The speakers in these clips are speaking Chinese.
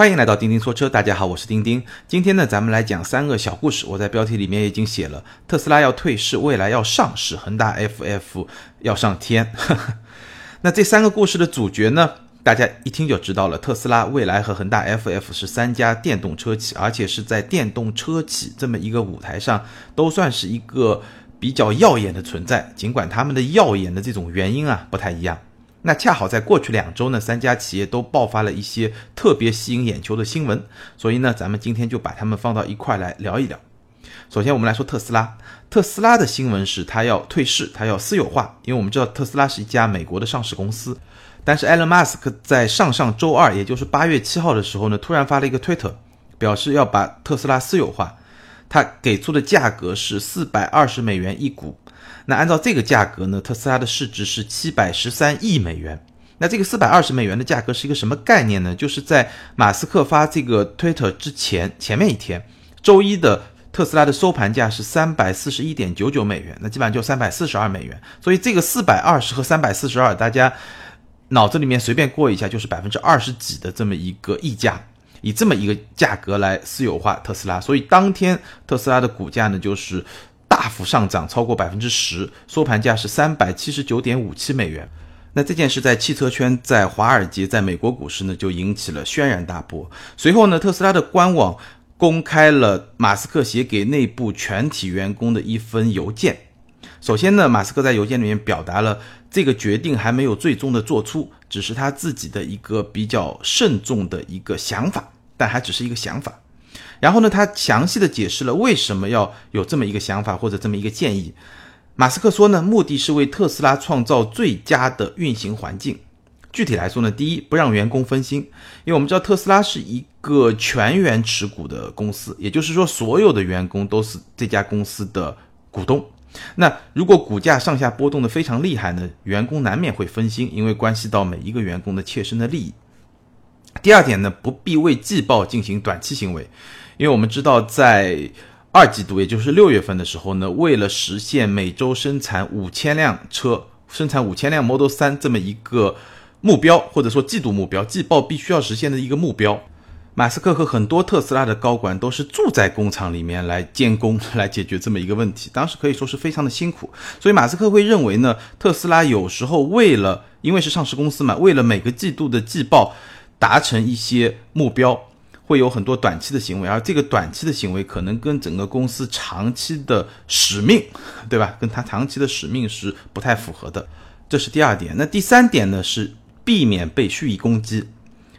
欢迎来到钉钉说车，大家好，我是钉钉。今天呢，咱们来讲三个小故事。我在标题里面已经写了，特斯拉要退市，未来要上市，恒大 FF 要上天。那这三个故事的主角呢，大家一听就知道了。特斯拉、蔚来和恒大 FF 是三家电动车企，而且是在电动车企这么一个舞台上，都算是一个比较耀眼的存在。尽管他们的耀眼的这种原因啊不太一样。那恰好在过去两周呢，三家企业都爆发了一些特别吸引眼球的新闻，所以呢，咱们今天就把它们放到一块来聊一聊。首先，我们来说特斯拉。特斯拉的新闻是它要退市，它要私有化，因为我们知道特斯拉是一家美国的上市公司。但是，埃隆·马斯克在上上周二，也就是八月七号的时候呢，突然发了一个推特，表示要把特斯拉私有化。他给出的价格是四百二十美元一股。那按照这个价格呢，特斯拉的市值是七百十三亿美元。那这个四百二十美元的价格是一个什么概念呢？就是在马斯克发这个推特之前前面一天，周一的特斯拉的收盘价是三百四十一点九九美元，那基本上就三百四十二美元。所以这个四百二十和三百四十二，大家脑子里面随便过一下，就是百分之二十几的这么一个溢价，以这么一个价格来私有化特斯拉。所以当天特斯拉的股价呢，就是。大幅上涨超过百分之十，收盘价是三百七十九点五七美元。那这件事在汽车圈、在华尔街、在美国股市呢，就引起了轩然大波。随后呢，特斯拉的官网公开了马斯克写给内部全体员工的一封邮件。首先呢，马斯克在邮件里面表达了这个决定还没有最终的做出，只是他自己的一个比较慎重的一个想法，但还只是一个想法。然后呢，他详细的解释了为什么要有这么一个想法或者这么一个建议。马斯克说呢，目的是为特斯拉创造最佳的运行环境。具体来说呢，第一，不让员工分心，因为我们知道特斯拉是一个全员持股的公司，也就是说，所有的员工都是这家公司的股东。那如果股价上下波动的非常厉害呢，员工难免会分心，因为关系到每一个员工的切身的利益。第二点呢，不必为季报进行短期行为。因为我们知道，在二季度，也就是六月份的时候呢，为了实现每周生产五千辆车、生产五千辆 Model 3这么一个目标，或者说季度目标、季报必须要实现的一个目标，马斯克和很多特斯拉的高管都是住在工厂里面来监工，来解决这么一个问题。当时可以说是非常的辛苦，所以马斯克会认为呢，特斯拉有时候为了，因为是上市公司嘛，为了每个季度的季报达成一些目标。会有很多短期的行为，而这个短期的行为可能跟整个公司长期的使命，对吧？跟他长期的使命是不太符合的，这是第二点。那第三点呢，是避免被蓄意攻击，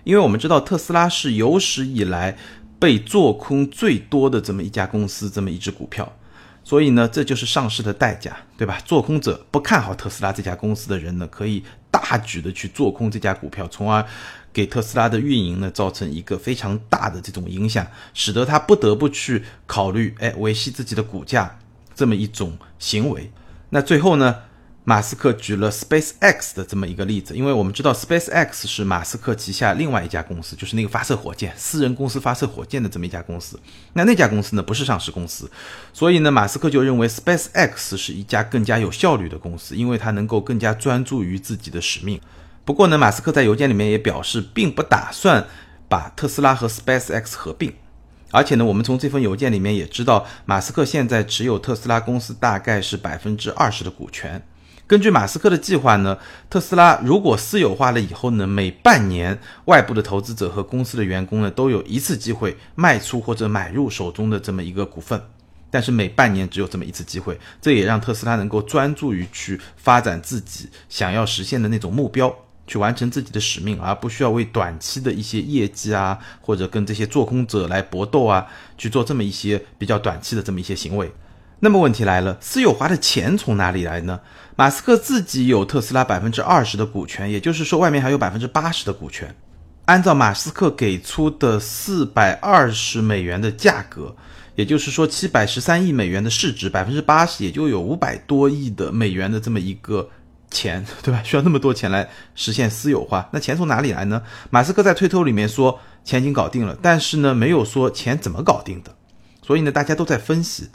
因为我们知道特斯拉是有史以来被做空最多的这么一家公司，这么一只股票，所以呢，这就是上市的代价，对吧？做空者不看好特斯拉这家公司的人呢，可以大举的去做空这家股票，从而。给特斯拉的运营呢造成一个非常大的这种影响，使得他不得不去考虑，哎，维系自己的股价这么一种行为。那最后呢，马斯克举了 Space X 的这么一个例子，因为我们知道 Space X 是马斯克旗下另外一家公司，就是那个发射火箭、私人公司发射火箭的这么一家公司。那那家公司呢不是上市公司，所以呢，马斯克就认为 Space X 是一家更加有效率的公司，因为它能够更加专注于自己的使命。不过呢，马斯克在邮件里面也表示，并不打算把特斯拉和 Space X 合并。而且呢，我们从这封邮件里面也知道，马斯克现在持有特斯拉公司大概是百分之二十的股权。根据马斯克的计划呢，特斯拉如果私有化了以后呢，每半年外部的投资者和公司的员工呢，都有一次机会卖出或者买入手中的这么一个股份。但是每半年只有这么一次机会，这也让特斯拉能够专注于去发展自己想要实现的那种目标。去完成自己的使命，而不需要为短期的一些业绩啊，或者跟这些做空者来搏斗啊，去做这么一些比较短期的这么一些行为。那么问题来了，私有化的钱从哪里来呢？马斯克自己有特斯拉百分之二十的股权，也就是说外面还有百分之八十的股权。按照马斯克给出的四百二十美元的价格，也就是说七百十三亿美元的市值，百分之八十也就有五百多亿的美元的这么一个。钱 对吧？需要那么多钱来实现私有化，那钱从哪里来呢？马斯克在推特里面说钱已经搞定了，但是呢，没有说钱怎么搞定的。所以呢，大家都在分析。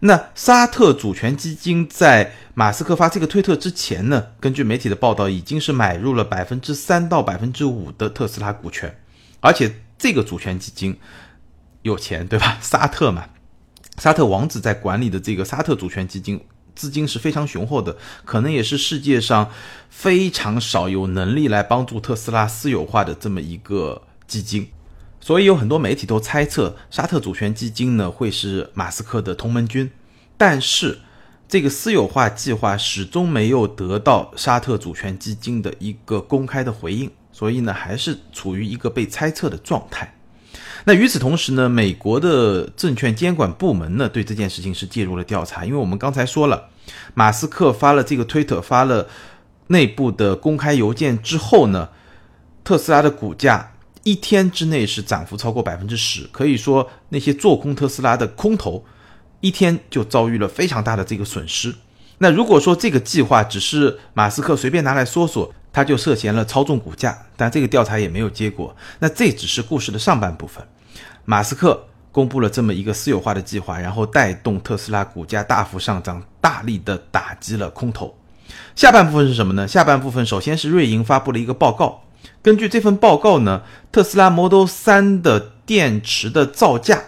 那沙特主权基金在马斯克发这个推特之前呢，根据媒体的报道，已经是买入了百分之三到百分之五的特斯拉股权，而且这个主权基金有钱，对吧？沙特嘛，沙特王子在管理的这个沙特主权基金资金是非常雄厚的，可能也是世界上非常少有能力来帮助特斯拉私有化的这么一个基金。所以有很多媒体都猜测，沙特主权基金呢会是马斯克的同盟军，但是。这个私有化计划始终没有得到沙特主权基金的一个公开的回应，所以呢，还是处于一个被猜测的状态。那与此同时呢，美国的证券监管部门呢，对这件事情是介入了调查，因为我们刚才说了，马斯克发了这个推特，发了内部的公开邮件之后呢，特斯拉的股价一天之内是涨幅超过百分之十，可以说那些做空特斯拉的空头。一天就遭遇了非常大的这个损失。那如果说这个计划只是马斯克随便拿来说说，他就涉嫌了操纵股价，但这个调查也没有结果。那这只是故事的上半部分。马斯克公布了这么一个私有化的计划，然后带动特斯拉股价大幅上涨，大力的打击了空头。下半部分是什么呢？下半部分首先是瑞银发布了一个报告，根据这份报告呢，特斯拉 Model 3的电池的造价。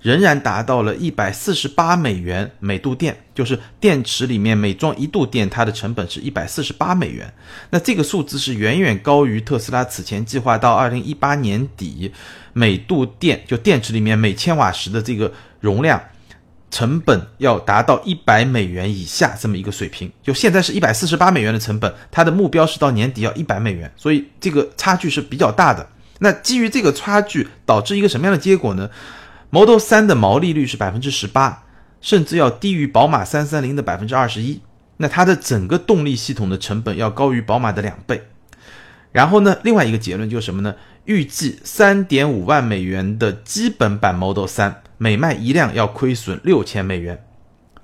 仍然达到了一百四十八美元每度电，就是电池里面每装一度电，它的成本是一百四十八美元。那这个数字是远远高于特斯拉此前计划到二零一八年底每度电就电池里面每千瓦时的这个容量成本要达到一百美元以下这么一个水平。就现在是一百四十八美元的成本，它的目标是到年底要一百美元，所以这个差距是比较大的。那基于这个差距，导致一个什么样的结果呢？Model 3的毛利率是百分之十八，甚至要低于宝马三三零的百分之二十一。那它的整个动力系统的成本要高于宝马的两倍。然后呢，另外一个结论就是什么呢？预计三点五万美元的基本版 Model 3每卖一辆要亏损六千美元。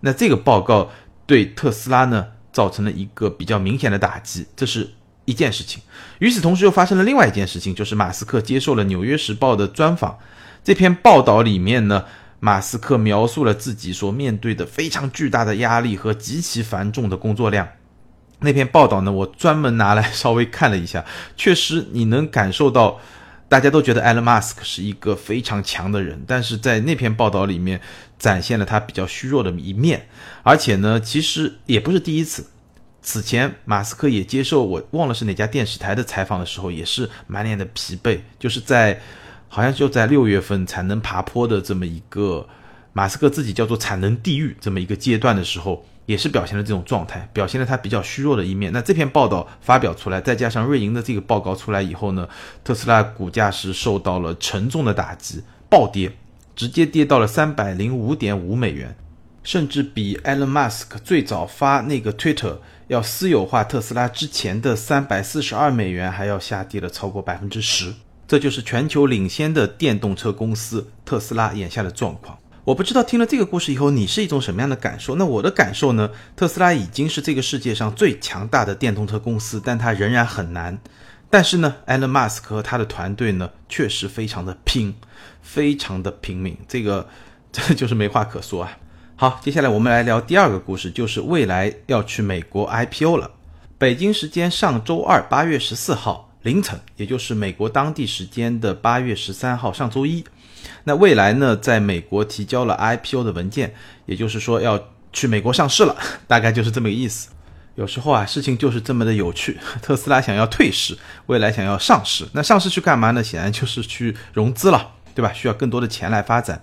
那这个报告对特斯拉呢造成了一个比较明显的打击，这是一件事情。与此同时，又发生了另外一件事情，就是马斯克接受了《纽约时报》的专访。这篇报道里面呢，马斯克描述了自己所面对的非常巨大的压力和极其繁重的工作量。那篇报道呢，我专门拿来 稍微看了一下，确实你能感受到，大家都觉得埃隆·马斯克是一个非常强的人，但是在那篇报道里面展现了他比较虚弱的一面。而且呢，其实也不是第一次，此前马斯克也接受我忘了是哪家电视台的采访的时候，也是满脸的疲惫，就是在。好像就在六月份产能爬坡的这么一个马斯克自己叫做产能地狱这么一个阶段的时候，也是表现了这种状态，表现了他比较虚弱的一面。那这篇报道发表出来，再加上瑞银的这个报告出来以后呢，特斯拉股价是受到了沉重的打击，暴跌，直接跌到了三百零五点五美元，甚至比 Elon Musk 最早发那个 Twitter 要私有化特斯拉之前的三百四十二美元还要下跌了超过百分之十。这就是全球领先的电动车公司特斯拉眼下的状况。我不知道听了这个故事以后，你是一种什么样的感受？那我的感受呢？特斯拉已经是这个世界上最强大的电动车公司，但它仍然很难。但是呢，埃隆·马斯克和他的团队呢，确实非常的拼，非常的拼命。这个这就是没话可说啊。好，接下来我们来聊第二个故事，就是未来要去美国 IPO 了。北京时间上周二八月十四号。凌晨，也就是美国当地时间的八月十三号，上周一，那未来呢，在美国提交了 IPO 的文件，也就是说要去美国上市了，大概就是这么个意思。有时候啊，事情就是这么的有趣。特斯拉想要退市，未来想要上市，那上市去干嘛呢？显然就是去融资了，对吧？需要更多的钱来发展。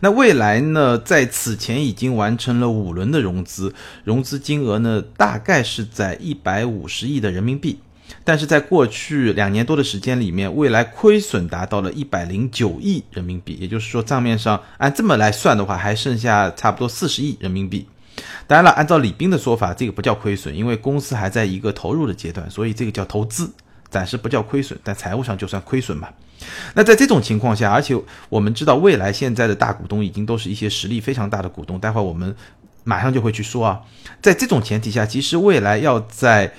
那未来呢，在此前已经完成了五轮的融资，融资金额呢，大概是在一百五十亿的人民币。但是在过去两年多的时间里面，未来亏损达到了一百零九亿人民币，也就是说账面上按这么来算的话，还剩下差不多四十亿人民币。当然了，按照李斌的说法，这个不叫亏损，因为公司还在一个投入的阶段，所以这个叫投资，暂时不叫亏损，但财务上就算亏损嘛。那在这种情况下，而且我们知道未来现在的大股东已经都是一些实力非常大的股东，待会儿我们马上就会去说啊，在这种前提下，其实未来要在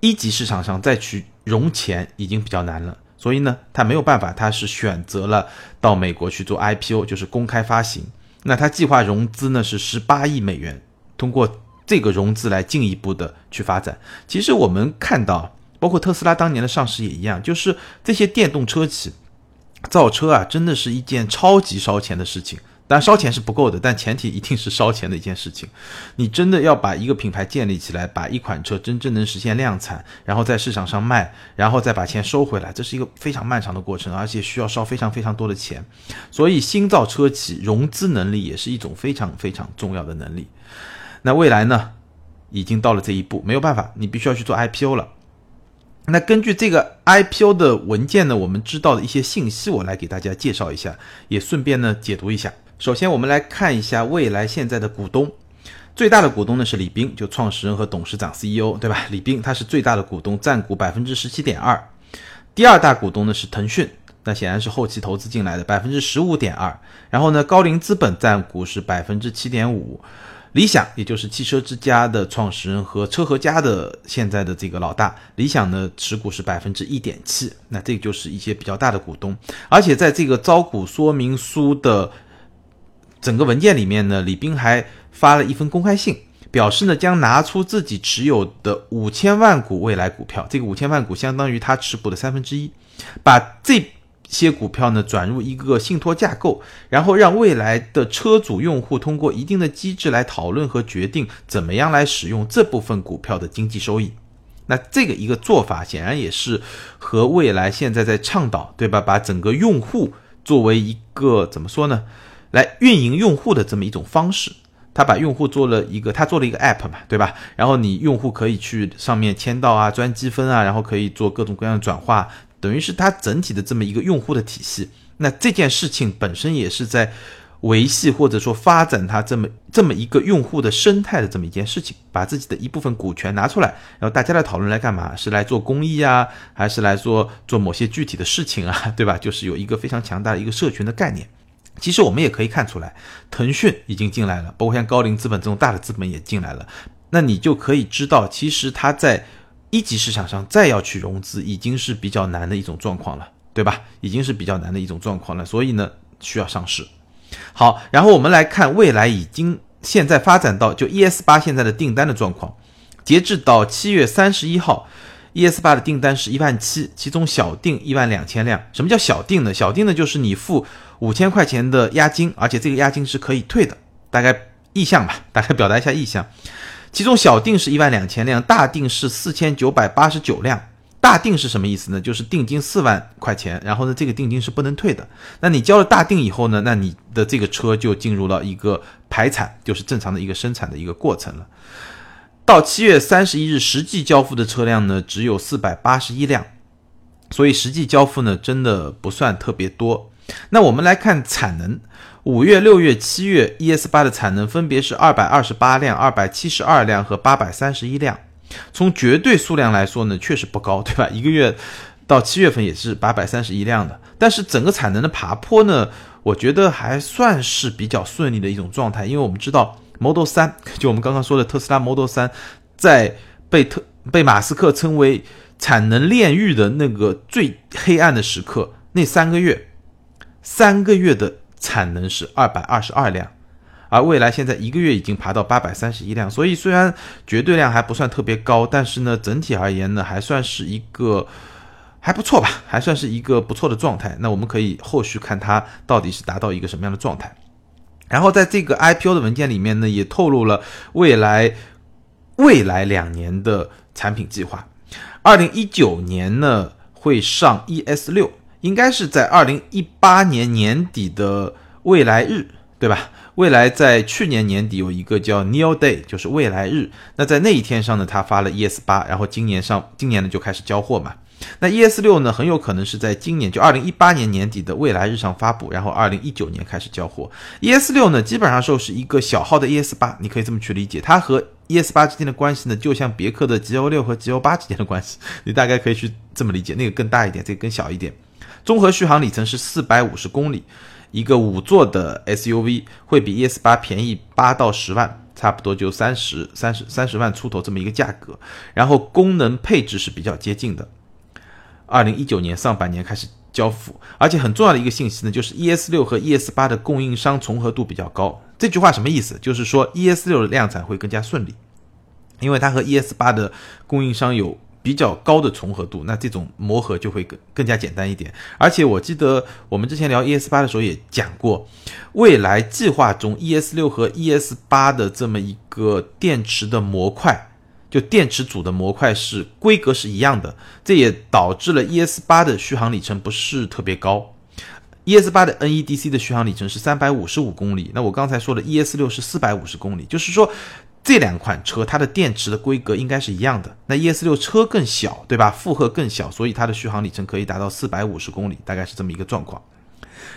一级市场上再去融钱已经比较难了，所以呢，他没有办法，他是选择了到美国去做 IPO，就是公开发行。那他计划融资呢是十八亿美元，通过这个融资来进一步的去发展。其实我们看到，包括特斯拉当年的上市也一样，就是这些电动车企，造车啊，真的是一件超级烧钱的事情。但烧钱是不够的，但前提一定是烧钱的一件事情。你真的要把一个品牌建立起来，把一款车真正能实现量产，然后在市场上卖，然后再把钱收回来，这是一个非常漫长的过程，而且需要烧非常非常多的钱。所以新造车企融资能力也是一种非常非常重要的能力。那未来呢，已经到了这一步，没有办法，你必须要去做 IPO 了。那根据这个 IPO 的文件呢，我们知道的一些信息，我来给大家介绍一下，也顺便呢解读一下。首先，我们来看一下未来现在的股东，最大的股东呢是李斌，就创始人和董事长 CEO，对吧？李斌他是最大的股东，占股百分之十七点二。第二大股东呢是腾讯，那显然是后期投资进来的，百分之十五点二。然后呢，高瓴资本占股是百分之七点五。理想，也就是汽车之家的创始人和车和家的现在的这个老大，理想呢持股是百分之一点七。那这就是一些比较大的股东，而且在这个招股说明书的。整个文件里面呢，李斌还发了一份公开信，表示呢将拿出自己持有的五千万股未来股票，这个五千万股相当于他持股的三分之一，把这些股票呢转入一个信托架构，然后让未来的车主用户通过一定的机制来讨论和决定怎么样来使用这部分股票的经济收益。那这个一个做法显然也是和未来现在在倡导，对吧？把整个用户作为一个怎么说呢？来运营用户的这么一种方式，他把用户做了一个，他做了一个 app 嘛，对吧？然后你用户可以去上面签到啊、赚积分啊，然后可以做各种各样的转化，等于是它整体的这么一个用户的体系。那这件事情本身也是在维系或者说发展它这么这么一个用户的生态的这么一件事情，把自己的一部分股权拿出来，然后大家来讨论来干嘛？是来做公益啊，还是来做做某些具体的事情啊？对吧？就是有一个非常强大的一个社群的概念。其实我们也可以看出来，腾讯已经进来了，包括像高瓴资本这种大的资本也进来了。那你就可以知道，其实它在一级市场上再要去融资，已经是比较难的一种状况了，对吧？已经是比较难的一种状况了。所以呢，需要上市。好，然后我们来看未来已经现在发展到就 ES 八现在的订单的状况，截至到七月三十一号。ES 八的订单是一万七，其中小订一万两千辆。什么叫小订呢？小订呢就是你付五千块钱的押金，而且这个押金是可以退的，大概意向吧，大概表达一下意向。其中小定是一万两千辆，大定是四千九百八十九辆。大定是什么意思呢？就是定金四万块钱，然后呢这个定金是不能退的。那你交了大定以后呢，那你的这个车就进入了一个排产，就是正常的一个生产的一个过程了。到七月三十一日，实际交付的车辆呢只有四百八十一辆，所以实际交付呢真的不算特别多。那我们来看产能，五月、六月、七月，ES 八的产能分别是二百二十八辆、二百七十二辆和八百三十一辆。从绝对数量来说呢，确实不高，对吧？一个月到七月份也是八百三十一辆的，但是整个产能的爬坡呢，我觉得还算是比较顺利的一种状态，因为我们知道。Model 三，就我们刚刚说的特斯拉 Model 三，在被特被马斯克称为产能炼狱的那个最黑暗的时刻，那三个月，三个月的产能是二百二十二辆，而未来现在一个月已经爬到八百三十一辆，所以虽然绝对量还不算特别高，但是呢，整体而言呢，还算是一个还不错吧，还算是一个不错的状态。那我们可以后续看它到底是达到一个什么样的状态。然后在这个 IPO 的文件里面呢，也透露了未来未来两年的产品计划。二零一九年呢会上 ES 六，应该是在二零一八年年底的未来日，对吧？未来在去年年底有一个叫 Neo Day，就是未来日。那在那一天上呢，他发了 ES 八，然后今年上今年呢就开始交货嘛。那 ES 六呢，很有可能是在今年就二零一八年年底的未来日上发布，然后二零一九年开始交货。ES 六呢，基本上就是一个小号的 ES 八，你可以这么去理解，它和 ES 八之间的关系呢，就像别克的 GL 六和 GL 八之间的关系，你大概可以去这么理解，那个更大一点，这个更小一点。综合续航里程是四百五十公里，一个五座的 SUV 会比 ES 八便宜八到十万，差不多就三十三十三十万出头这么一个价格，然后功能配置是比较接近的。二零一九年上半年开始交付，而且很重要的一个信息呢，就是 ES 六和 ES 八的供应商重合度比较高。这句话什么意思？就是说 ES 六的量产会更加顺利，因为它和 ES 八的供应商有比较高的重合度，那这种磨合就会更更加简单一点。而且我记得我们之前聊 ES 八的时候也讲过，未来计划中 ES 六和 ES 八的这么一个电池的模块，就电池组的模块是规格是一样的，这也导致了 ES 八的续航里程不是特别高。ES 八的 NEDC 的续航里程是三百五十五公里，那我刚才说的 ES 六是四百五十公里，就是说。这两款车它的电池的规格应该是一样的。那 ES 六车更小，对吧？负荷更小，所以它的续航里程可以达到四百五十公里，大概是这么一个状况。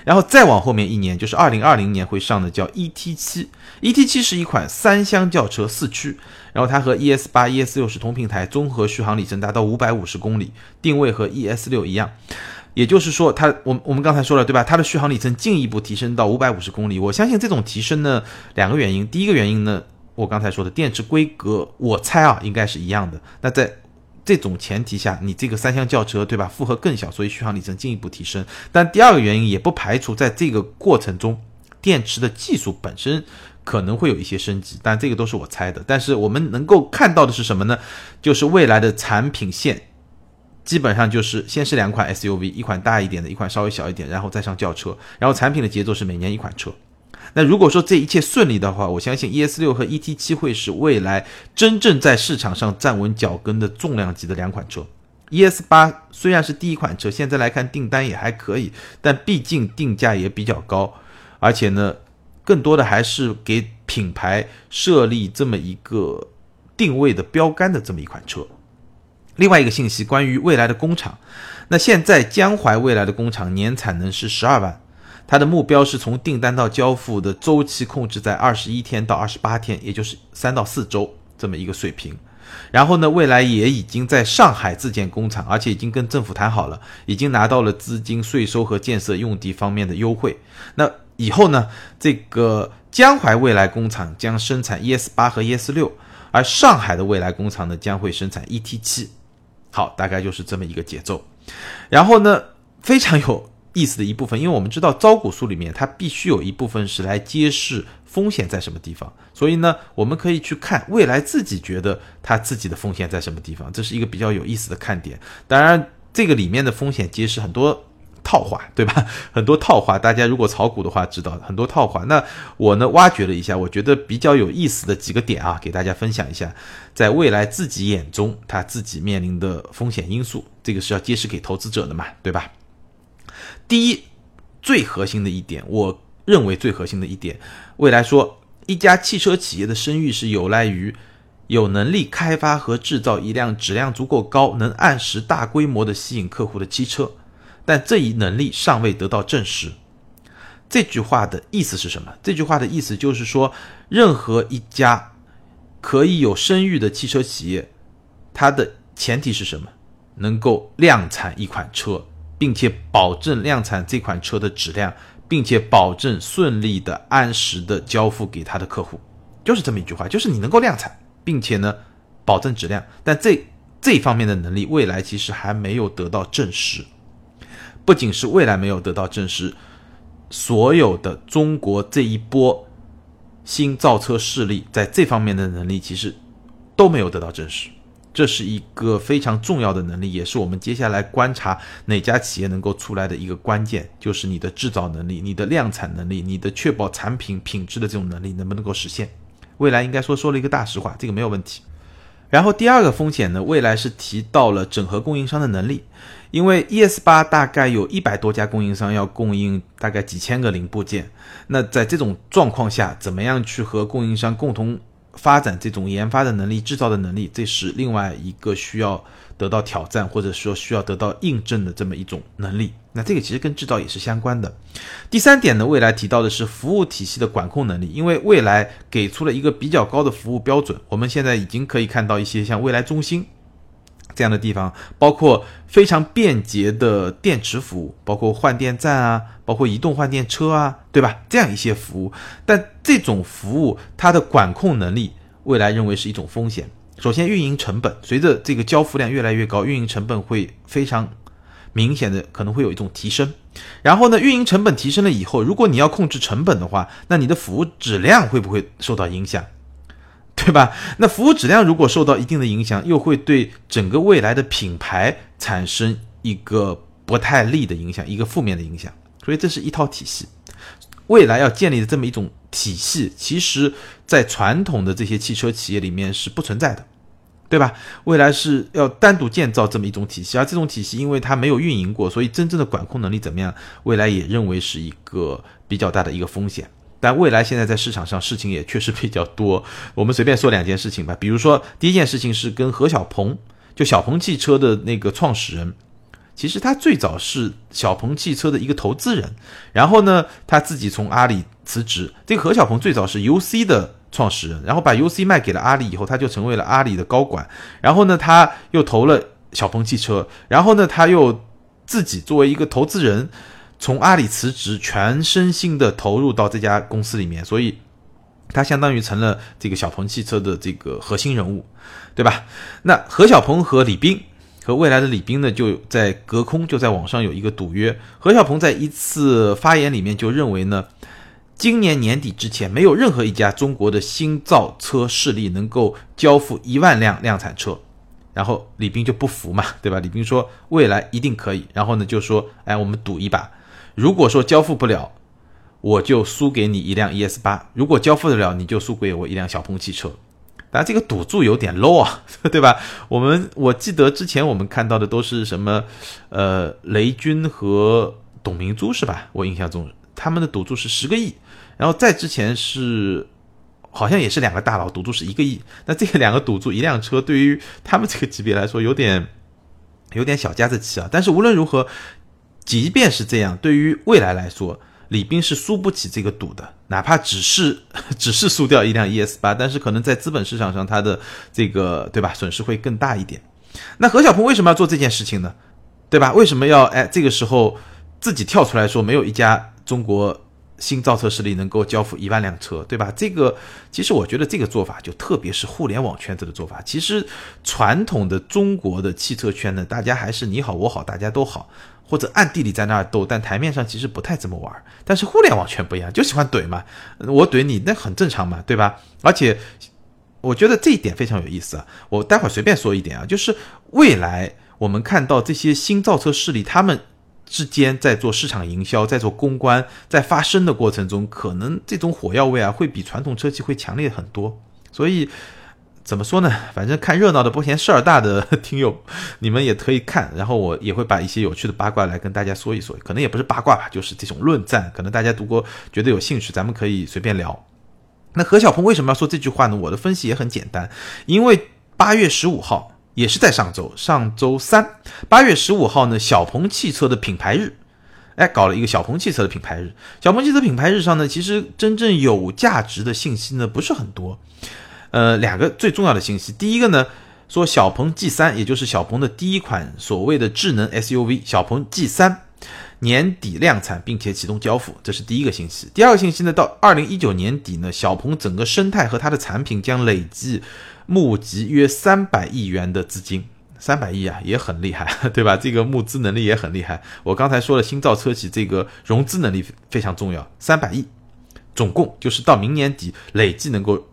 然后再往后面一年，就是二零二零年会上的叫 ET 七，ET 七是一款三厢轿车四驱，然后它和 ES 八、ES 六是同平台，综合续航里程达到五百五十公里，定位和 ES 六一样。也就是说，它我我们刚才说了，对吧？它的续航里程进一步提升到五百五十公里。我相信这种提升呢，两个原因。第一个原因呢。我刚才说的电池规格，我猜啊，应该是一样的。那在这种前提下，你这个三厢轿车，对吧？负荷更小，所以续航里程进一步提升。但第二个原因也不排除在这个过程中，电池的技术本身可能会有一些升级。但这个都是我猜的。但是我们能够看到的是什么呢？就是未来的产品线基本上就是先是两款 SUV，一款大一点的，一款稍微小一点，然后再上轿车。然后产品的节奏是每年一款车。那如果说这一切顺利的话，我相信 ES 六和 ET 七会是未来真正在市场上站稳脚跟的重量级的两款车。ES 八虽然是第一款车，现在来看订单也还可以，但毕竟定价也比较高，而且呢，更多的还是给品牌设立这么一个定位的标杆的这么一款车。另外一个信息，关于未来的工厂，那现在江淮未来的工厂年产能是十二万。它的目标是从订单到交付的周期控制在二十一天到二十八天，也就是三到四周这么一个水平。然后呢，未来也已经在上海自建工厂，而且已经跟政府谈好了，已经拿到了资金、税收和建设用地方面的优惠。那以后呢，这个江淮未来工厂将生产 ES 八和 ES 六，而上海的未来工厂呢将会生产 ET 七。好，大概就是这么一个节奏。然后呢，非常有。意思的一部分，因为我们知道招股书里面它必须有一部分是来揭示风险在什么地方，所以呢，我们可以去看未来自己觉得它自己的风险在什么地方，这是一个比较有意思的看点。当然，这个里面的风险揭示很多套话，对吧？很多套话，大家如果炒股的话知道很多套话。那我呢，挖掘了一下，我觉得比较有意思的几个点啊，给大家分享一下，在未来自己眼中他自己面临的风险因素，这个是要揭示给投资者的嘛，对吧？第一，最核心的一点，我认为最核心的一点，未来说一家汽车企业的声誉是有赖于有能力开发和制造一辆质量足够高、能按时大规模的吸引客户的汽车，但这一能力尚未得到证实。这句话的意思是什么？这句话的意思就是说，任何一家可以有声誉的汽车企业，它的前提是什么？能够量产一款车。并且保证量产这款车的质量，并且保证顺利的、按时的交付给他的客户，就是这么一句话，就是你能够量产，并且呢保证质量。但这这方面的能力，未来其实还没有得到证实。不仅是未来没有得到证实，所有的中国这一波新造车势力在这方面的能力，其实都没有得到证实。这是一个非常重要的能力，也是我们接下来观察哪家企业能够出来的一个关键，就是你的制造能力、你的量产能力、你的确保产品品质的这种能力能不能够实现？未来应该说说了一个大实话，这个没有问题。然后第二个风险呢，未来是提到了整合供应商的能力，因为 ES 八大概有一百多家供应商要供应大概几千个零部件，那在这种状况下，怎么样去和供应商共同？发展这种研发的能力、制造的能力，这是另外一个需要得到挑战或者说需要得到印证的这么一种能力。那这个其实跟制造也是相关的。第三点呢，未来提到的是服务体系的管控能力，因为未来给出了一个比较高的服务标准。我们现在已经可以看到一些像未来中心。这样的地方，包括非常便捷的电池服务，包括换电站啊，包括移动换电车啊，对吧？这样一些服务，但这种服务它的管控能力，未来认为是一种风险。首先，运营成本随着这个交付量越来越高，运营成本会非常明显的可能会有一种提升。然后呢，运营成本提升了以后，如果你要控制成本的话，那你的服务质量会不会受到影响？对吧？那服务质量如果受到一定的影响，又会对整个未来的品牌产生一个不太利的影响，一个负面的影响。所以这是一套体系，未来要建立的这么一种体系，其实在传统的这些汽车企业里面是不存在的，对吧？未来是要单独建造这么一种体系，而这种体系因为它没有运营过，所以真正的管控能力怎么样？未来也认为是一个比较大的一个风险。但未来现在在市场上事情也确实比较多，我们随便说两件事情吧。比如说，第一件事情是跟何小鹏，就小鹏汽车的那个创始人，其实他最早是小鹏汽车的一个投资人，然后呢，他自己从阿里辞职。这个何小鹏最早是 UC 的创始人，然后把 UC 卖给了阿里以后，他就成为了阿里的高管。然后呢，他又投了小鹏汽车，然后呢，他又自己作为一个投资人。从阿里辞职，全身心的投入到这家公司里面，所以他相当于成了这个小鹏汽车的这个核心人物，对吧？那何小鹏和李斌和未来的李斌呢，就在隔空就在网上有一个赌约。何小鹏在一次发言里面就认为呢，今年年底之前，没有任何一家中国的新造车势力能够交付一万辆量产车。然后李斌就不服嘛，对吧？李斌说未来一定可以。然后呢，就说哎，我们赌一把。如果说交付不了，我就输给你一辆 ES 八；如果交付得了，你就输给我一辆小鹏汽车。当然，这个赌注有点 low 啊，对吧？我们我记得之前我们看到的都是什么，呃，雷军和董明珠是吧？我印象中他们的赌注是十个亿，然后再之前是好像也是两个大佬赌注是一个亿。那这个两个赌注一辆车，对于他们这个级别来说，有点有点小家子气啊。但是无论如何。即便是这样，对于未来来说，李斌是输不起这个赌的。哪怕只是 只是输掉一辆 ES 八，但是可能在资本市场上，它的这个对吧，损失会更大一点。那何小鹏为什么要做这件事情呢？对吧？为什么要哎这个时候自己跳出来说，没有一家中国新造车势力能够交付一万辆车，对吧？这个其实我觉得这个做法，就特别是互联网圈子的做法。其实传统的中国的汽车圈呢，大家还是你好我好，大家都好。或者暗地里在那儿斗，但台面上其实不太这么玩。但是互联网圈不一样，就喜欢怼嘛，我怼你那很正常嘛，对吧？而且我觉得这一点非常有意思啊。我待会儿随便说一点啊，就是未来我们看到这些新造车势力，他们之间在做市场营销、在做公关、在发声的过程中，可能这种火药味啊，会比传统车企会强烈很多。所以。怎么说呢？反正看热闹的不嫌事儿大的听友，你们也可以看。然后我也会把一些有趣的八卦来跟大家说一说，可能也不是八卦吧，就是这种论战。可能大家读过觉得有兴趣，咱们可以随便聊。那何小鹏为什么要说这句话呢？我的分析也很简单，因为八月十五号也是在上周，上周三，八月十五号呢，小鹏汽车的品牌日，哎，搞了一个小鹏汽车的品牌日。小鹏汽车品牌日上呢，其实真正有价值的信息呢不是很多。呃，两个最重要的信息，第一个呢，说小鹏 G 三，也就是小鹏的第一款所谓的智能 SUV 小鹏 G 三年底量产，并且启动交付，这是第一个信息。第二个信息呢，到二零一九年底呢，小鹏整个生态和它的产品将累计募集约三百亿元的资金，三百亿啊，也很厉害，对吧？这个募资能力也很厉害。我刚才说了，新造车企这个融资能力非常重要，三百亿，总共就是到明年底累计能够。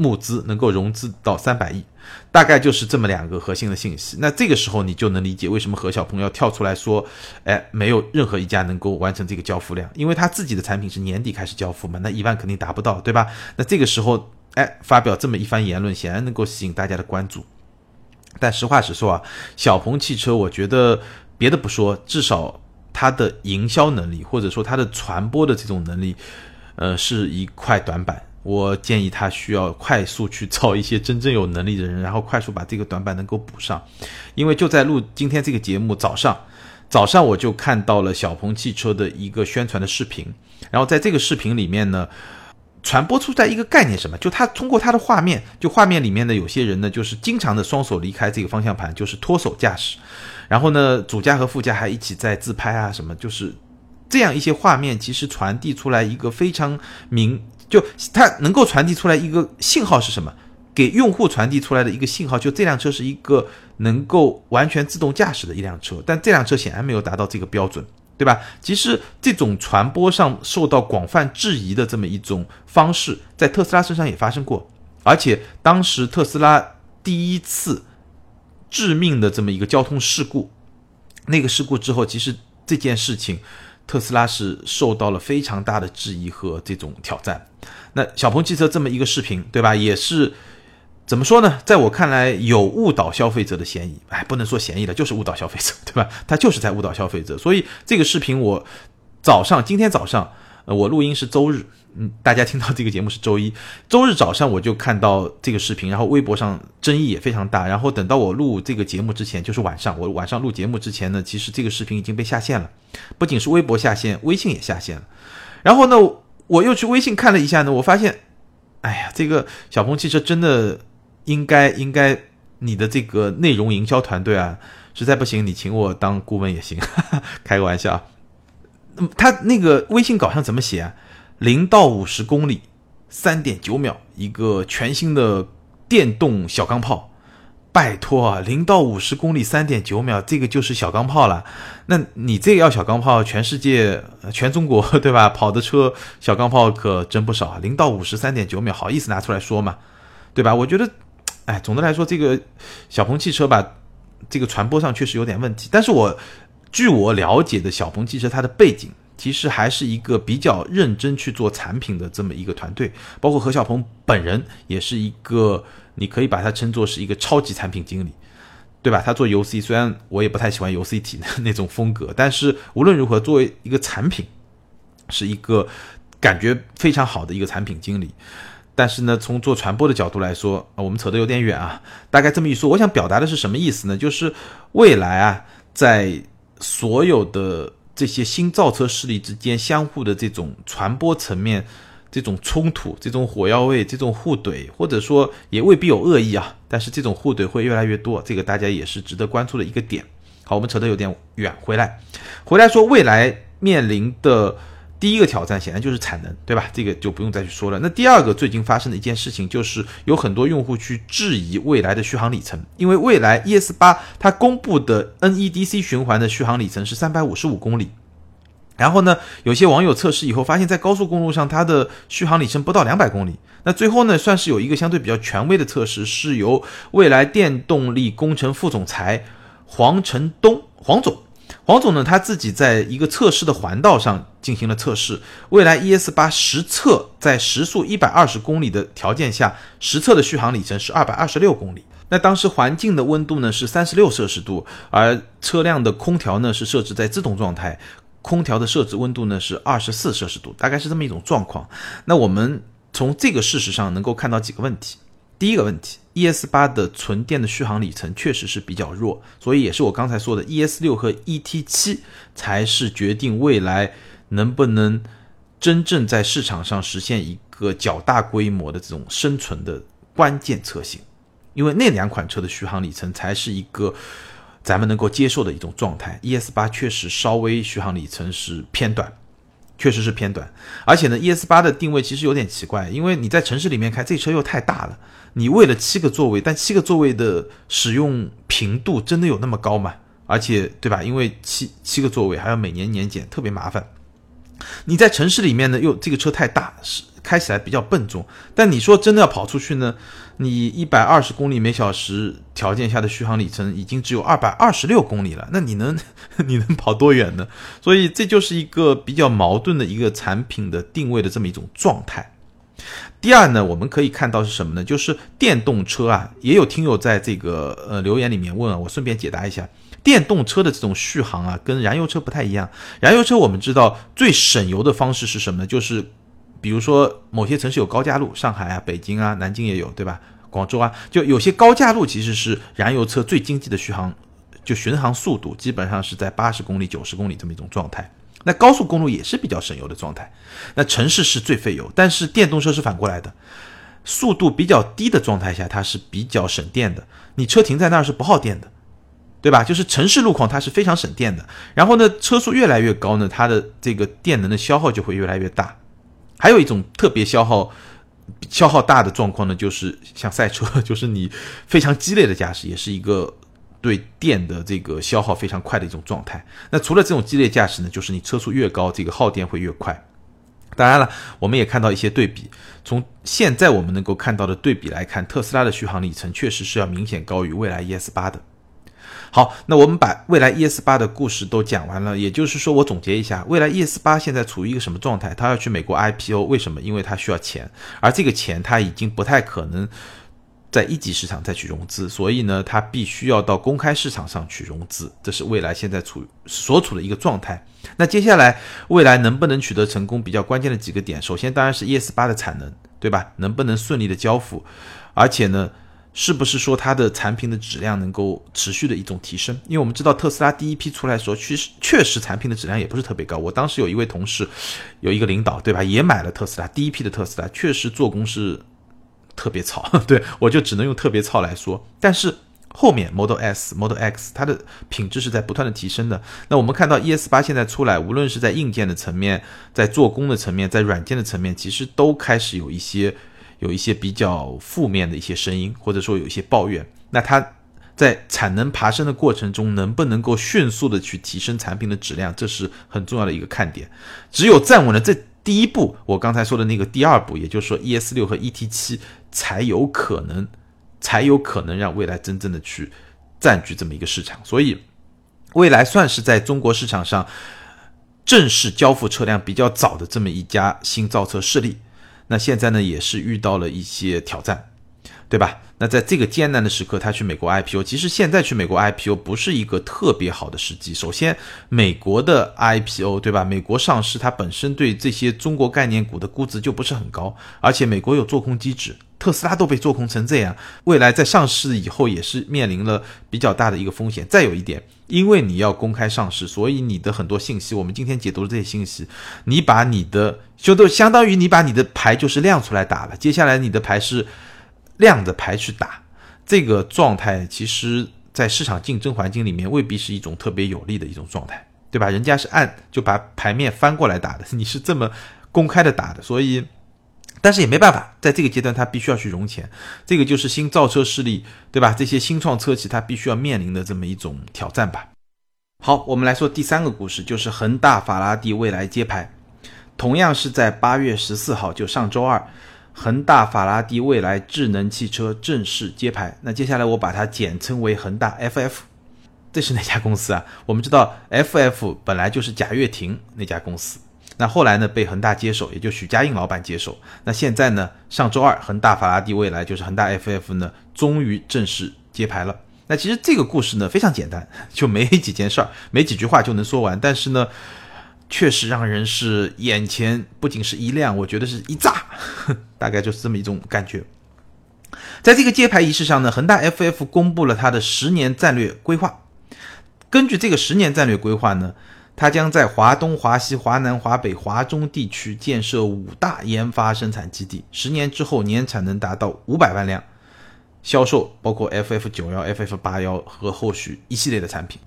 募资能够融资到三百亿，大概就是这么两个核心的信息。那这个时候你就能理解为什么何小鹏要跳出来说，哎，没有任何一家能够完成这个交付量，因为他自己的产品是年底开始交付嘛，那一万肯定达不到，对吧？那这个时候，哎，发表这么一番言论，显然能够吸引大家的关注。但实话实说啊，小鹏汽车，我觉得别的不说，至少它的营销能力或者说它的传播的这种能力，呃，是一块短板。我建议他需要快速去找一些真正有能力的人，然后快速把这个短板能够补上。因为就在录今天这个节目早上，早上我就看到了小鹏汽车的一个宣传的视频，然后在这个视频里面呢，传播出在一个概念什么？就他通过他的画面，就画面里面的有些人呢，就是经常的双手离开这个方向盘，就是脱手驾驶，然后呢，主驾和副驾还一起在自拍啊什么，就是这样一些画面，其实传递出来一个非常明。就它能够传递出来一个信号是什么？给用户传递出来的一个信号，就这辆车是一个能够完全自动驾驶的一辆车。但这辆车显然没有达到这个标准，对吧？其实这种传播上受到广泛质疑的这么一种方式，在特斯拉身上也发生过。而且当时特斯拉第一次致命的这么一个交通事故，那个事故之后，其实这件事情特斯拉是受到了非常大的质疑和这种挑战。那小鹏汽车这么一个视频，对吧？也是怎么说呢？在我看来，有误导消费者的嫌疑。哎，不能说嫌疑了，就是误导消费者，对吧？他就是在误导消费者。所以这个视频我早上今天早上，呃，我录音是周日。嗯，大家听到这个节目是周一，周日早上我就看到这个视频，然后微博上争议也非常大。然后等到我录这个节目之前，就是晚上，我晚上录节目之前呢，其实这个视频已经被下线了，不仅是微博下线，微信也下线了。然后呢，我又去微信看了一下呢，我发现，哎呀，这个小鹏汽车真的应该应该你的这个内容营销团队啊，实在不行你请我当顾问也行，开个玩笑。他那个微信稿上怎么写啊？零到五十公里，三点九秒，一个全新的电动小钢炮，拜托啊，零到五十公里三点九秒，这个就是小钢炮了。那你这个要小钢炮，全世界、全中国，对吧？跑的车小钢炮可真不少。零到五十三点九秒，好意思拿出来说嘛，对吧？我觉得，哎，总的来说，这个小鹏汽车吧，这个传播上确实有点问题。但是我据我了解的小鹏汽车，它的背景。其实还是一个比较认真去做产品的这么一个团队，包括何小鹏本人也是一个，你可以把它称作是一个超级产品经理，对吧？他做游 C，虽然我也不太喜欢游 C 体的那种风格，但是无论如何，作为一个产品，是一个感觉非常好的一个产品经理。但是呢，从做传播的角度来说，我们扯得有点远啊。大概这么一说，我想表达的是什么意思呢？就是未来啊，在所有的。这些新造车势力之间相互的这种传播层面、这种冲突、这种火药味、这种互怼，或者说也未必有恶意啊，但是这种互怼会越来越多，这个大家也是值得关注的一个点。好，我们扯得有点远，回来，回来说未来面临的。第一个挑战显然就是产能，对吧？这个就不用再去说了。那第二个最近发生的一件事情就是有很多用户去质疑未来的续航里程，因为未来 ES 八它公布的 NEDC 循环的续航里程是三百五十五公里，然后呢，有些网友测试以后发现，在高速公路上它的续航里程不到两百公里。那最后呢，算是有一个相对比较权威的测试，是由未来电动力工程副总裁黄成东黄总。黄总呢，他自己在一个测试的环道上进行了测试。未来 ES 八实测在时速一百二十公里的条件下，实测的续航里程是二百二十六公里。那当时环境的温度呢是三十六摄氏度，而车辆的空调呢是设置在自动状态，空调的设置温度呢是二十四摄氏度，大概是这么一种状况。那我们从这个事实上能够看到几个问题。第一个问题，ES 八的纯电的续航里程确实是比较弱，所以也是我刚才说的，ES 六和 ET 七才是决定未来能不能真正在市场上实现一个较大规模的这种生存的关键车型，因为那两款车的续航里程才是一个咱们能够接受的一种状态。ES 八确实稍微续航里程是偏短。确实是偏短，而且呢，ES 八的定位其实有点奇怪，因为你在城市里面开，这车又太大了。你为了七个座位，但七个座位的使用频度真的有那么高吗？而且，对吧？因为七七个座位还要每年年检，特别麻烦。你在城市里面呢，又这个车太大，是开起来比较笨重。但你说真的要跑出去呢？你一百二十公里每小时条件下的续航里程已经只有二百二十六公里了，那你能 你能跑多远呢？所以这就是一个比较矛盾的一个产品的定位的这么一种状态。第二呢，我们可以看到是什么呢？就是电动车啊，也有听友在这个呃留言里面问，我顺便解答一下，电动车的这种续航啊，跟燃油车不太一样。燃油车我们知道最省油的方式是什么呢？就是。比如说某些城市有高架路，上海啊、北京啊、南京也有，对吧？广州啊，就有些高架路其实是燃油车最经济的续航，就巡航速度基本上是在八十公里、九十公里这么一种状态。那高速公路也是比较省油的状态。那城市是最费油，但是电动车是反过来的，速度比较低的状态下它是比较省电的。你车停在那儿是不耗电的，对吧？就是城市路况它是非常省电的。然后呢，车速越来越高呢，它的这个电能的消耗就会越来越大。还有一种特别消耗、消耗大的状况呢，就是像赛车，就是你非常激烈的驾驶，也是一个对电的这个消耗非常快的一种状态。那除了这种激烈驾驶呢，就是你车速越高，这个耗电会越快。当然了，我们也看到一些对比。从现在我们能够看到的对比来看，特斯拉的续航里程确实是要明显高于蔚来 ES 八的。好，那我们把蔚来 ES 八的故事都讲完了，也就是说，我总结一下，蔚来 ES 八现在处于一个什么状态？它要去美国 IPO，为什么？因为它需要钱，而这个钱它已经不太可能在一级市场再去融资，所以呢，它必须要到公开市场上去融资，这是未来现在处所处的一个状态。那接下来未来能不能取得成功？比较关键的几个点，首先当然是 ES 八的产能，对吧？能不能顺利的交付？而且呢？是不是说它的产品的质量能够持续的一种提升？因为我们知道特斯拉第一批出来的时候，确实确实产品的质量也不是特别高。我当时有一位同事，有一个领导，对吧，也买了特斯拉第一批的特斯拉，确实做工是特别糙。对我就只能用特别糙来说。但是后面 Model S、Model X 它的品质是在不断的提升的。那我们看到 ES 八现在出来，无论是在硬件的层面、在做工的层面、在软件的层面，其实都开始有一些。有一些比较负面的一些声音，或者说有一些抱怨，那它在产能爬升的过程中，能不能够迅速的去提升产品的质量，这是很重要的一个看点。只有站稳了这第一步，我刚才说的那个第二步，也就是说 ES 六和 ET 七才有可能，才有可能让未来真正的去占据这么一个市场。所以，未来算是在中国市场上正式交付车辆比较早的这么一家新造车势力。那现在呢，也是遇到了一些挑战，对吧？那在这个艰难的时刻，他去美国 IPO，其实现在去美国 IPO 不是一个特别好的时机。首先，美国的 IPO，对吧？美国上市，它本身对这些中国概念股的估值就不是很高，而且美国有做空机制。特斯拉都被做空成这样，未来在上市以后也是面临了比较大的一个风险。再有一点，因为你要公开上市，所以你的很多信息，我们今天解读的这些信息，你把你的就都相当于你把你的牌就是亮出来打了。接下来你的牌是亮的牌去打，这个状态其实在市场竞争环境里面未必是一种特别有利的一种状态，对吧？人家是按就把牌面翻过来打的，你是这么公开的打的，所以。但是也没办法，在这个阶段，他必须要去融钱，这个就是新造车势力，对吧？这些新创车企，他必须要面临的这么一种挑战吧。好，我们来说第三个故事，就是恒大、法拉第未来揭牌，同样是在八月十四号，就上周二，恒大、法拉第未来智能汽车正式揭牌。那接下来我把它简称为恒大 FF，这是哪家公司啊？我们知道 FF 本来就是贾跃亭那家公司。那后来呢？被恒大接手，也就许家印老板接手。那现在呢？上周二，恒大法拉第未来就是恒大 FF 呢，终于正式揭牌了。那其实这个故事呢非常简单，就没几件事儿，没几句话就能说完。但是呢，确实让人是眼前不仅是一亮，我觉得是一炸，大概就是这么一种感觉。在这个揭牌仪式上呢，恒大 FF 公布了它的十年战略规划。根据这个十年战略规划呢。它将在华东、华西、华南、华北、华中地区建设五大研发生产基地，十年之后年产能达到五百万辆，销售包括 FF 九幺、FF 八幺和后续一系列的产品。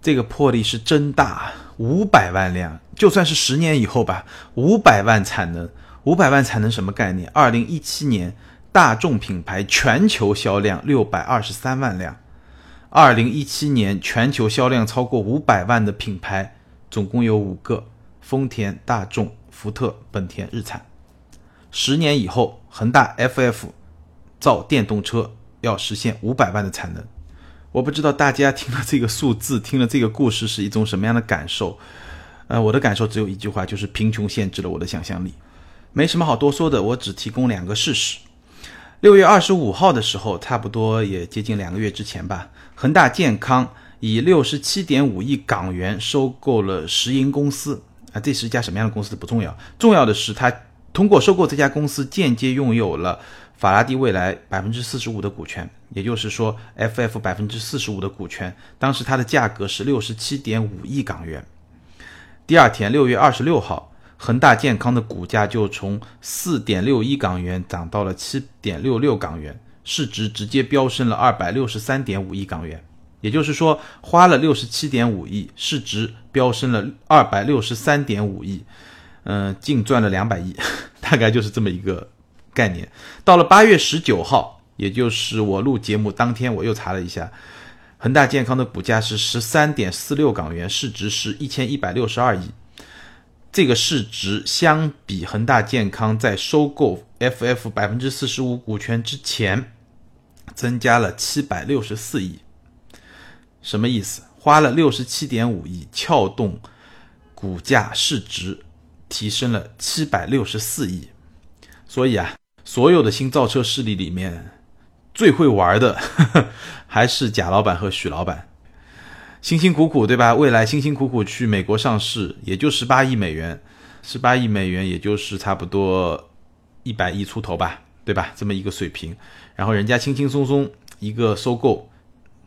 这个魄力是真大，五百万辆，就算是十年以后吧，五百万产能，五百万产能什么概念？二零一七年大众品牌全球销量六百二十三万辆，二零一七年全球销量超过五百万的品牌。总共有五个：丰田、大众、福特、本田、日产。十年以后，恒大 FF 造电动车要实现五百万的产能。我不知道大家听了这个数字，听了这个故事是一种什么样的感受？呃，我的感受只有一句话，就是贫穷限制了我的想象力。没什么好多说的，我只提供两个事实。六月二十五号的时候，差不多也接近两个月之前吧，恒大健康。以六十七点五亿港元收购了石英公司啊，这是一家什么样的公司不重要，重要的是他通过收购这家公司间接拥有了法拉第未来百分之四十五的股权，也就是说 FF 百分之四十五的股权，当时它的价格是六十七点五亿港元。第二天六月二十六号，恒大健康的股价就从四点六一港元涨到了七点六六港元，市值直接飙升了二百六十三点五亿港元。也就是说，花了六十七点五亿，市值飙升了二百六十三点五亿，嗯，净赚了两百亿，大概就是这么一个概念。到了八月十九号，也就是我录节目当天，我又查了一下，恒大健康的股价是十三点四六港元，市值是一千一百六十二亿。这个市值相比恒大健康在收购 FF 百分之四十五股权之前，增加了七百六十四亿。什么意思？花了六十七点五亿，撬动股价市值提升了七百六十四亿。所以啊，所有的新造车势力里面，最会玩的 还是贾老板和许老板。辛辛苦苦，对吧？未来辛辛苦苦去美国上市，也就十八亿美元，十八亿美元，也就是差不多一百亿出头吧，对吧？这么一个水平，然后人家轻轻松松一个收购，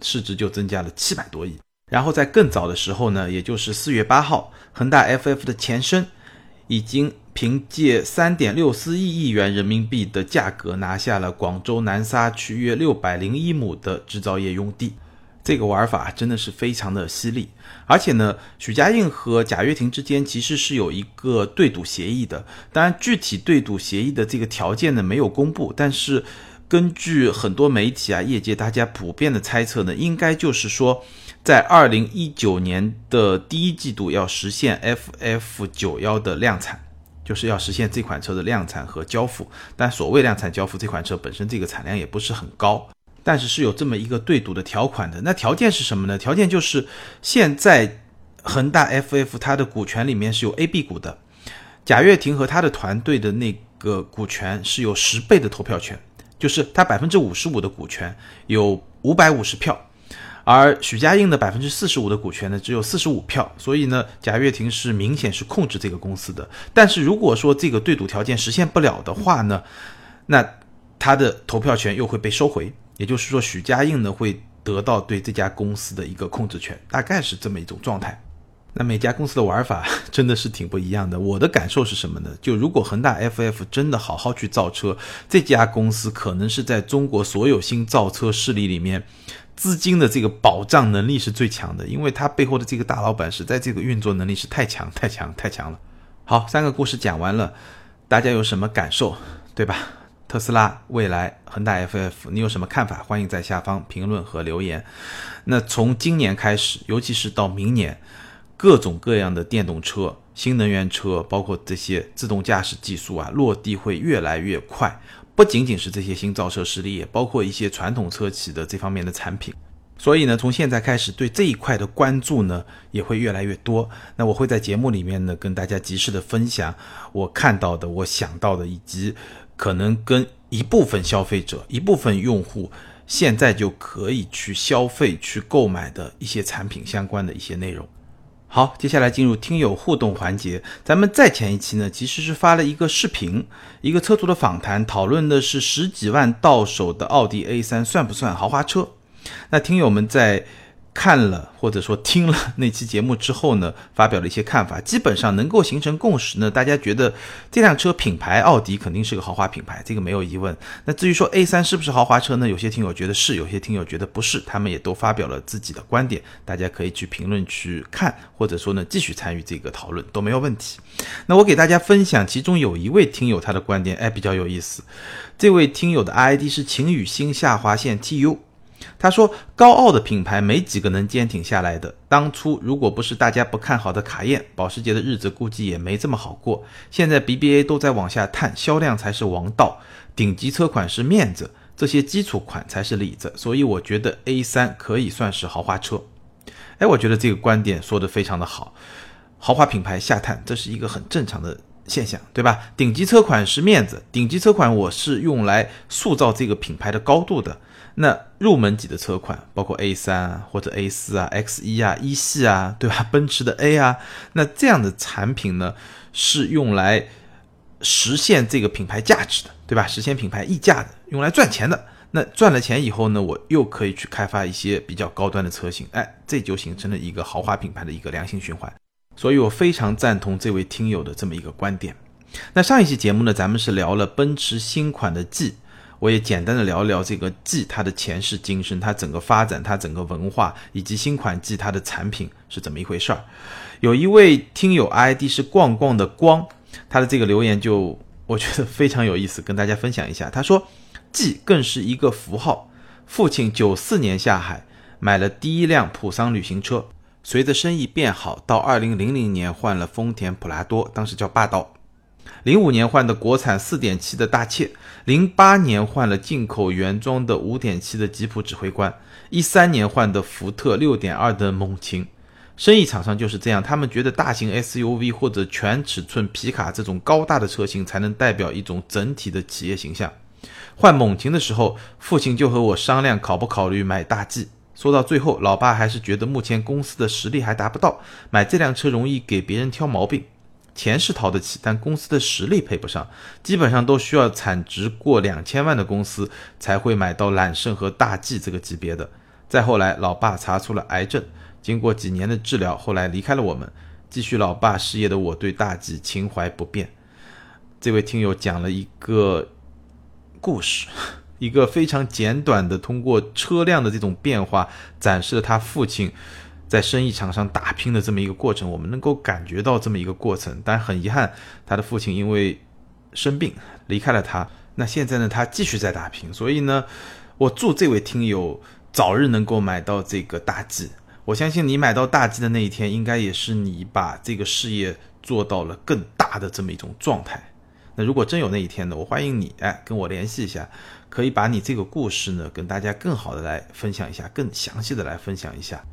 市值就增加了七百多亿。然后在更早的时候呢，也就是四月八号，恒大 FF 的前身已经凭借三点六四亿亿元人民币的价格拿下了广州南沙区约六百零一亩的制造业用地。这个玩法真的是非常的犀利，而且呢，许家印和贾跃亭之间其实是有一个对赌协议的。当然，具体对赌协议的这个条件呢没有公布，但是根据很多媒体啊、业界大家普遍的猜测呢，应该就是说，在二零一九年的第一季度要实现 FF 九幺的量产，就是要实现这款车的量产和交付。但所谓量产交付，这款车本身这个产量也不是很高。但是是有这么一个对赌的条款的，那条件是什么呢？条件就是现在恒大 FF 它的股权里面是有 A、B 股的，贾跃亭和他的团队的那个股权是有十倍的投票权，就是他百分之五十五的股权有五百五十票，而许家印的百分之四十五的股权呢只有四十五票，所以呢贾跃亭是明显是控制这个公司的。但是如果说这个对赌条件实现不了的话呢，那他的投票权又会被收回。也就是说，许家印呢会得到对这家公司的一个控制权，大概是这么一种状态。那每家公司的玩法 真的是挺不一样的。我的感受是什么呢？就如果恒大 FF 真的好好去造车，这家公司可能是在中国所有新造车势力里面资金的这个保障能力是最强的，因为它背后的这个大老板实在这个运作能力是太强、太强、太强了。好，三个故事讲完了，大家有什么感受，对吧？特斯拉、蔚来、恒大 FF，你有什么看法？欢迎在下方评论和留言。那从今年开始，尤其是到明年，各种各样的电动车、新能源车，包括这些自动驾驶技术啊，落地会越来越快。不仅仅是这些新造车势力，也包括一些传统车企的这方面的产品。所以呢，从现在开始，对这一块的关注呢，也会越来越多。那我会在节目里面呢，跟大家及时的分享我看到的、我想到的，以及。可能跟一部分消费者、一部分用户现在就可以去消费、去购买的一些产品相关的一些内容。好，接下来进入听友互动环节。咱们在前一期呢，其实是发了一个视频，一个车主的访谈，讨论的是十几万到手的奥迪 A 三算不算豪华车？那听友们在。看了或者说听了那期节目之后呢，发表了一些看法，基本上能够形成共识呢。大家觉得这辆车品牌奥迪肯定是个豪华品牌，这个没有疑问。那至于说 A 三是不是豪华车呢？有些听友觉得是，有些听友觉得不是，他们也都发表了自己的观点，大家可以去评论区看，或者说呢继续参与这个讨论都没有问题。那我给大家分享其中有一位听友他的观点，哎，比较有意思。这位听友的 ID 是晴雨星下划线 TU。他说：“高傲的品牌没几个能坚挺下来的。当初如果不是大家不看好的卡宴，保时捷的日子估计也没这么好过。现在 BBA 都在往下探，销量才是王道。顶级车款是面子，这些基础款才是里子。所以我觉得 A3 可以算是豪华车。哎，我觉得这个观点说的非常的好。豪华品牌下探，这是一个很正常的现象，对吧？顶级车款是面子，顶级车款我是用来塑造这个品牌的高度的。”那入门级的车款，包括 A 三，或者 A 四啊、X 一啊、一系啊，对吧？奔驰的 A 啊，那这样的产品呢，是用来实现这个品牌价值的，对吧？实现品牌溢价的，用来赚钱的。那赚了钱以后呢，我又可以去开发一些比较高端的车型，哎，这就形成了一个豪华品牌的一个良性循环。所以我非常赞同这位听友的这么一个观点。那上一期节目呢，咱们是聊了奔驰新款的 G。我也简单的聊聊这个 G 它的前世今生，它整个发展，它整个文化，以及新款 G 它的产品是怎么一回事儿。有一位听友 ID 是逛逛的光，他的这个留言就我觉得非常有意思，跟大家分享一下。他说，G 更是一个符号。父亲九四年下海买了第一辆普桑旅行车，随着生意变好，到二零零零年换了丰田普拉多，当时叫霸道。零五年换的国产四点七的大切，零八年换了进口原装的五点七的吉普指挥官，一三年换的福特六点二的猛禽。生意场上就是这样，他们觉得大型 SUV 或者全尺寸皮卡这种高大的车型才能代表一种整体的企业形象。换猛禽的时候，父亲就和我商量考不考虑买大 G。说到最后，老爸还是觉得目前公司的实力还达不到，买这辆车容易给别人挑毛病。钱是掏得起，但公司的实力配不上，基本上都需要产值过两千万的公司才会买到揽胜和大 G 这个级别的。再后来，老爸查出了癌症，经过几年的治疗，后来离开了我们。继续老爸事业的我，对大 G 情怀不变。这位听友讲了一个故事，一个非常简短的，通过车辆的这种变化，展示了他父亲。在生意场上打拼的这么一个过程，我们能够感觉到这么一个过程。但很遗憾，他的父亲因为生病离开了他。那现在呢，他继续在打拼。所以呢，我祝这位听友早日能够买到这个大 G。我相信你买到大 G 的那一天，应该也是你把这个事业做到了更大的这么一种状态。那如果真有那一天呢，我欢迎你哎跟我联系一下，可以把你这个故事呢跟大家更好的来分享一下，更详细的来分享一下。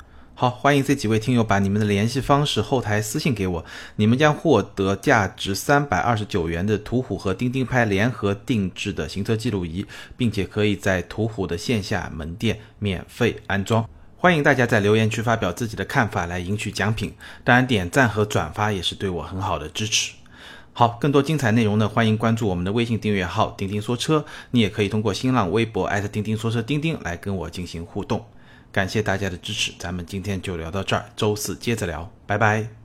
好，欢迎这几位听友把你们的联系方式后台私信给我，你们将获得价值三百二十九元的途虎和钉钉拍联合定制的行车记录仪，并且可以在途虎的线下门店免费安装。欢迎大家在留言区发表自己的看法来赢取奖品，当然点赞和转发也是对我很好的支持。好，更多精彩内容呢，欢迎关注我们的微信订阅号“钉钉说车”，你也可以通过新浪微博艾特钉钉说车钉钉来跟我进行互动。感谢大家的支持，咱们今天就聊到这儿，周四接着聊，拜拜。